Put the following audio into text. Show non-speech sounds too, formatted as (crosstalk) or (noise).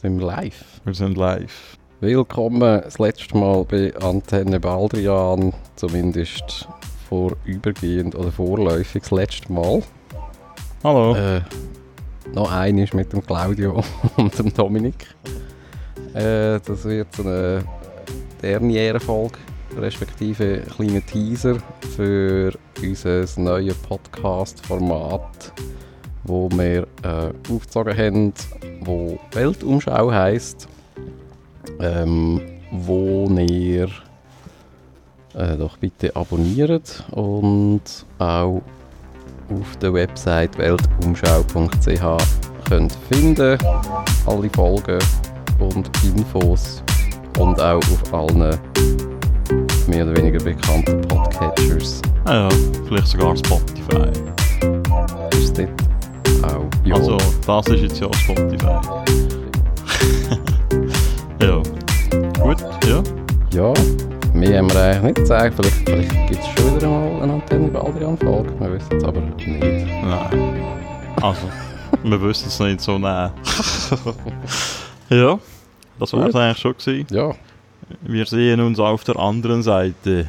Sind wir live? Wir sind live. Willkommen das letzte Mal bei Antenne Baldrian, zumindest vorübergehend oder vorläufig das letzte Mal. Hallo. Äh, noch eines mit dem Claudio (laughs) und dem Dominik. Äh, das wird eine Derniere-Folge, respektive ein kleiner Teaser für unser neues Podcast-Format, wo wir äh, aufgezogen haben, wo Weltumschau heisst, ähm, wo ihr äh, doch bitte abonniert und auch auf der Website weltumschau.ch könnt finden. Alle Folgen und Infos und auch auf allen mehr oder weniger bekannten Podcatchers. Ja, vielleicht sogar Spotify. ist dort auch. Ja, Also, das ist jetzt ja Spotify. (laughs) ja. Gut, ja. ja, mehr haben wir eigentlich nicht gesagt. Vielleicht, vielleicht gibt es schon wieder mal eine Antenne Baldrian-Folge. Wir wissen es aber nicht. Nein. Also, wir wissen es nicht so nah. (laughs) ja, das war es eigentlich schon gewesen. Ja, Wir sehen uns auf der anderen Seite.